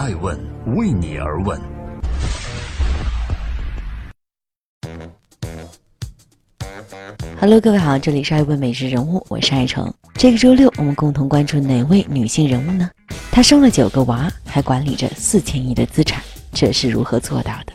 爱问为你而问。Hello，各位好，这里是爱问美食人物，我是爱成。这个周六，我们共同关注哪位女性人物呢？她生了九个娃，还管理着四千亿的资产，这是如何做到的？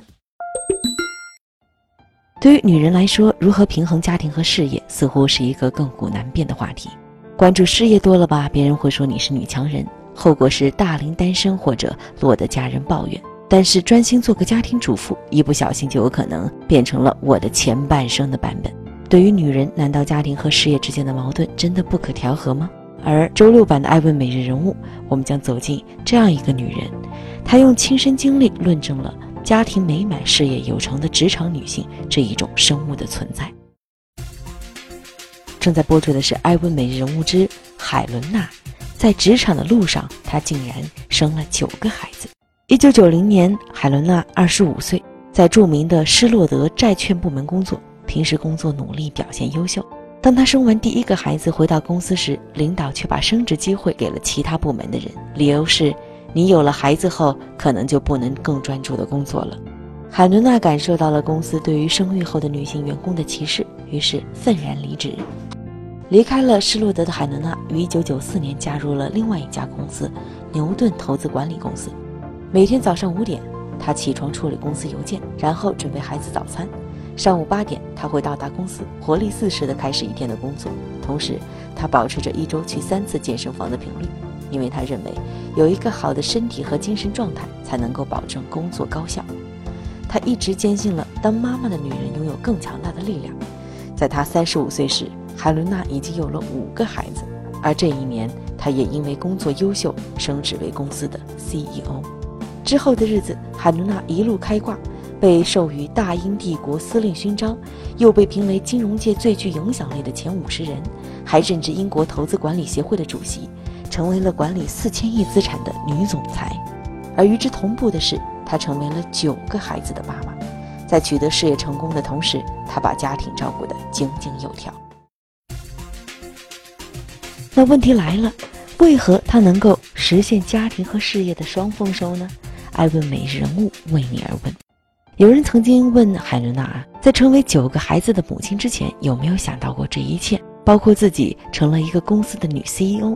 对于女人来说，如何平衡家庭和事业，似乎是一个亘古难辨的话题。关注事业多了吧，别人会说你是女强人，后果是大龄单身或者落得家人抱怨。但是专心做个家庭主妇，一不小心就有可能变成了我的前半生的版本。对于女人，难道家庭和事业之间的矛盾真的不可调和吗？而周六版的艾问每日人物，我们将走进这样一个女人，她用亲身经历论证了家庭美满、事业有成的职场女性这一种生物的存在。正在播出的是《艾问每日人物之海伦娜》，在职场的路上，她竟然生了九个孩子。一九九零年，海伦娜二十五岁，在著名的施洛德债券部门工作，平时工作努力，表现优秀。当她生完第一个孩子回到公司时，领导却把升职机会给了其他部门的人，理由是：你有了孩子后，可能就不能更专注的工作了。海伦娜感受到了公司对于生育后的女性员工的歧视，于是愤然离职。离开了施洛德的海伦娜，于1994年加入了另外一家公司——牛顿投资管理公司。每天早上五点，她起床处理公司邮件，然后准备孩子早餐。上午八点，她会到达公司，活力四射地开始一天的工作。同时，她保持着一周去三次健身房的频率，因为她认为有一个好的身体和精神状态才能够保证工作高效。她一直坚信了，当妈妈的女人拥有更强大的力量。在她三十五岁时，海伦娜已经有了五个孩子，而这一年，她也因为工作优秀升职为公司的 CEO。之后的日子，海伦娜一路开挂，被授予大英帝国司令勋章，又被评为金融界最具影响力的前五十人，还任职英国投资管理协会的主席，成为了管理四千亿资产的女总裁。而与之同步的是，她成为了九个孩子的妈妈，在取得事业成功的同时，她把家庭照顾得井井有条。那问题来了，为何她能够实现家庭和事业的双丰收呢？爱问每日人物为你而问。有人曾经问海伦娜，在成为九个孩子的母亲之前，有没有想到过这一切，包括自己成了一个公司的女 CEO？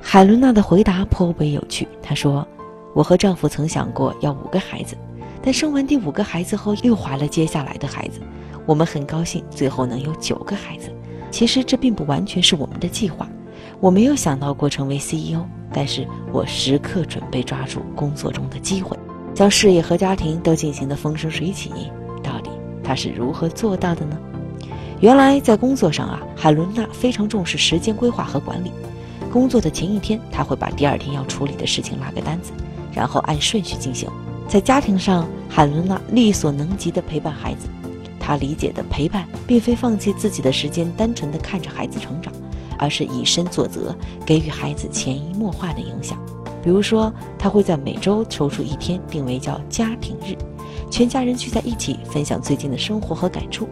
海伦娜的回答颇为有趣。她说：“我和丈夫曾想过要五个孩子，但生完第五个孩子后，又怀了接下来的孩子。我们很高兴最后能有九个孩子。其实这并不完全是我们的计划。”我没有想到过成为 CEO，但是我时刻准备抓住工作中的机会，将事业和家庭都进行得风生水起。到底他是如何做到的呢？原来在工作上啊，海伦娜非常重视时间规划和管理。工作的前一天，他会把第二天要处理的事情拉个单子，然后按顺序进行。在家庭上，海伦娜力所能及地陪伴孩子。她理解的陪伴，并非放弃自己的时间，单纯地看着孩子成长。而是以身作则，给予孩子潜移默化的影响。比如说，他会在每周抽出一天，定为叫家庭日，全家人聚在一起，分享最近的生活和感触。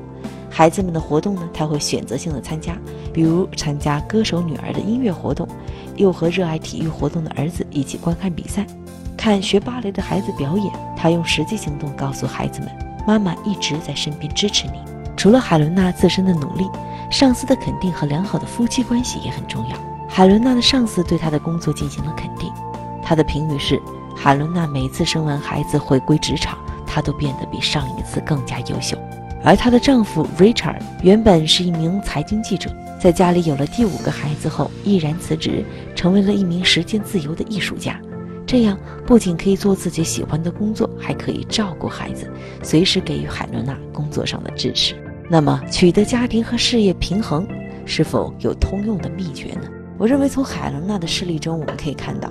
孩子们的活动呢，他会选择性的参加，比如参加歌手女儿的音乐活动，又和热爱体育活动的儿子一起观看比赛，看学芭蕾的孩子表演。他用实际行动告诉孩子们，妈妈一直在身边支持你。除了海伦娜自身的努力。上司的肯定和良好的夫妻关系也很重要。海伦娜的上司对她的工作进行了肯定，她的评语是：海伦娜每次生完孩子回归职场，她都变得比上一次更加优秀。而她的丈夫 Richard 原本是一名财经记者，在家里有了第五个孩子后，毅然辞职，成为了一名时间自由的艺术家。这样不仅可以做自己喜欢的工作，还可以照顾孩子，随时给予海伦娜工作上的支持。那么，取得家庭和事业平衡，是否有通用的秘诀呢？我认为，从海伦娜的事例中，我们可以看到，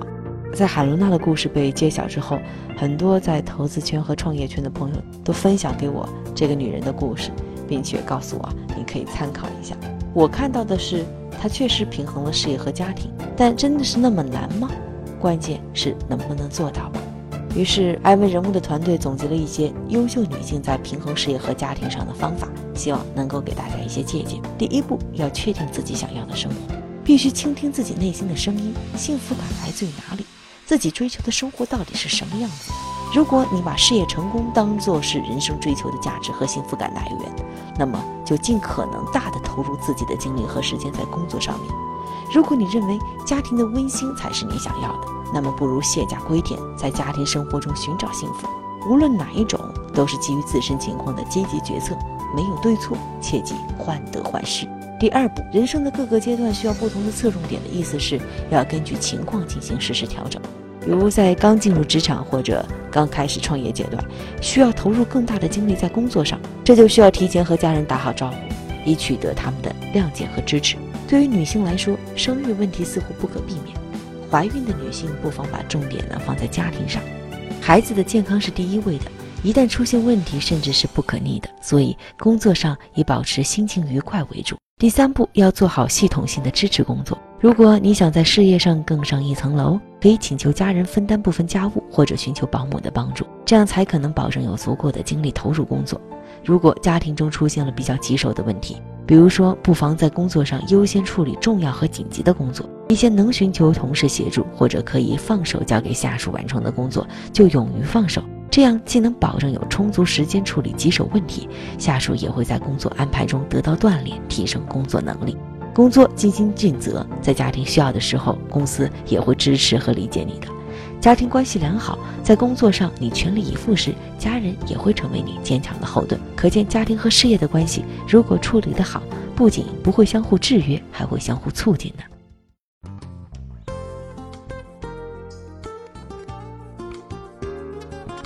在海伦娜的故事被揭晓之后，很多在投资圈和创业圈的朋友都分享给我这个女人的故事，并且告诉我，你可以参考一下。我看到的是，她确实平衡了事业和家庭，但真的是那么难吗？关键是能不能做到吧。于是，艾问人物的团队总结了一些优秀女性在平衡事业和家庭上的方法，希望能够给大家一些借鉴。第一步，要确定自己想要的生活，必须倾听自己内心的声音。幸福感来自于哪里？自己追求的生活到底是什么样子。如果你把事业成功当作是人生追求的价值和幸福感来源，那么就尽可能大的投入自己的精力和时间在工作上面。如果你认为家庭的温馨才是你想要的，那么不如卸甲归田，在家庭生活中寻找幸福。无论哪一种，都是基于自身情况的积极决策，没有对错，切忌患得患失。第二步，人生的各个阶段需要不同的侧重点的意思是要根据情况进行实时调整。比如在刚进入职场或者刚开始创业阶段，需要投入更大的精力在工作上，这就需要提前和家人打好招呼，以取得他们的谅解和支持。对于女性来说，生育问题似乎不可避免，怀孕的女性不妨把重点呢放在家庭上，孩子的健康是第一位的，一旦出现问题，甚至是不可逆的，所以工作上以保持心情愉快为主。第三步要做好系统性的支持工作。如果你想在事业上更上一层楼，可以请求家人分担部分家务，或者寻求保姆的帮助，这样才可能保证有足够的精力投入工作。如果家庭中出现了比较棘手的问题，比如说不妨在工作上优先处理重要和紧急的工作，一些能寻求同事协助或者可以放手交给下属完成的工作，就勇于放手。这样既能保证有充足时间处理棘手问题，下属也会在工作安排中得到锻炼，提升工作能力。工作尽心尽责，在家庭需要的时候，公司也会支持和理解你的。家庭关系良好，在工作上你全力以赴时，家人也会成为你坚强的后盾。可见，家庭和事业的关系如果处理得好，不仅不会相互制约，还会相互促进呢。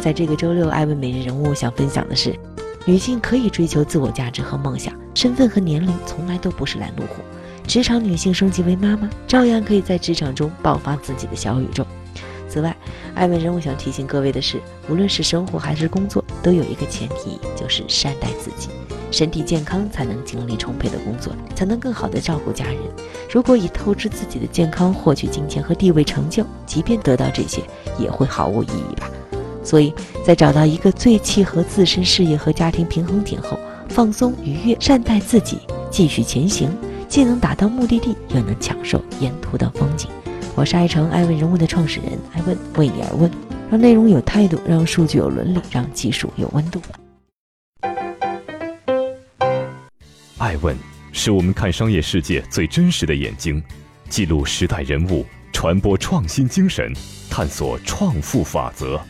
在这个周六，艾问每日人物想分享的是：女性可以追求自我价值和梦想，身份和年龄从来都不是拦路虎。职场女性升级为妈妈，照样可以在职场中爆发自己的小宇宙。此外，艾问人物想提醒各位的是，无论是生活还是工作，都有一个前提，就是善待自己。身体健康才能精力充沛的工作，才能更好的照顾家人。如果以透支自己的健康获取金钱和地位成就，即便得到这些，也会毫无意义吧。所以在找到一个最契合自身事业和家庭平衡点后，放松愉悦，善待自己，继续前行，既能达到目的地，又能享受沿途的风景。我是爱成爱问人物的创始人，爱问为你而问，让内容有态度，让数据有伦理，让技术有温度。爱问是我们看商业世界最真实的眼睛，记录时代人物，传播创新精神，探索创富法则。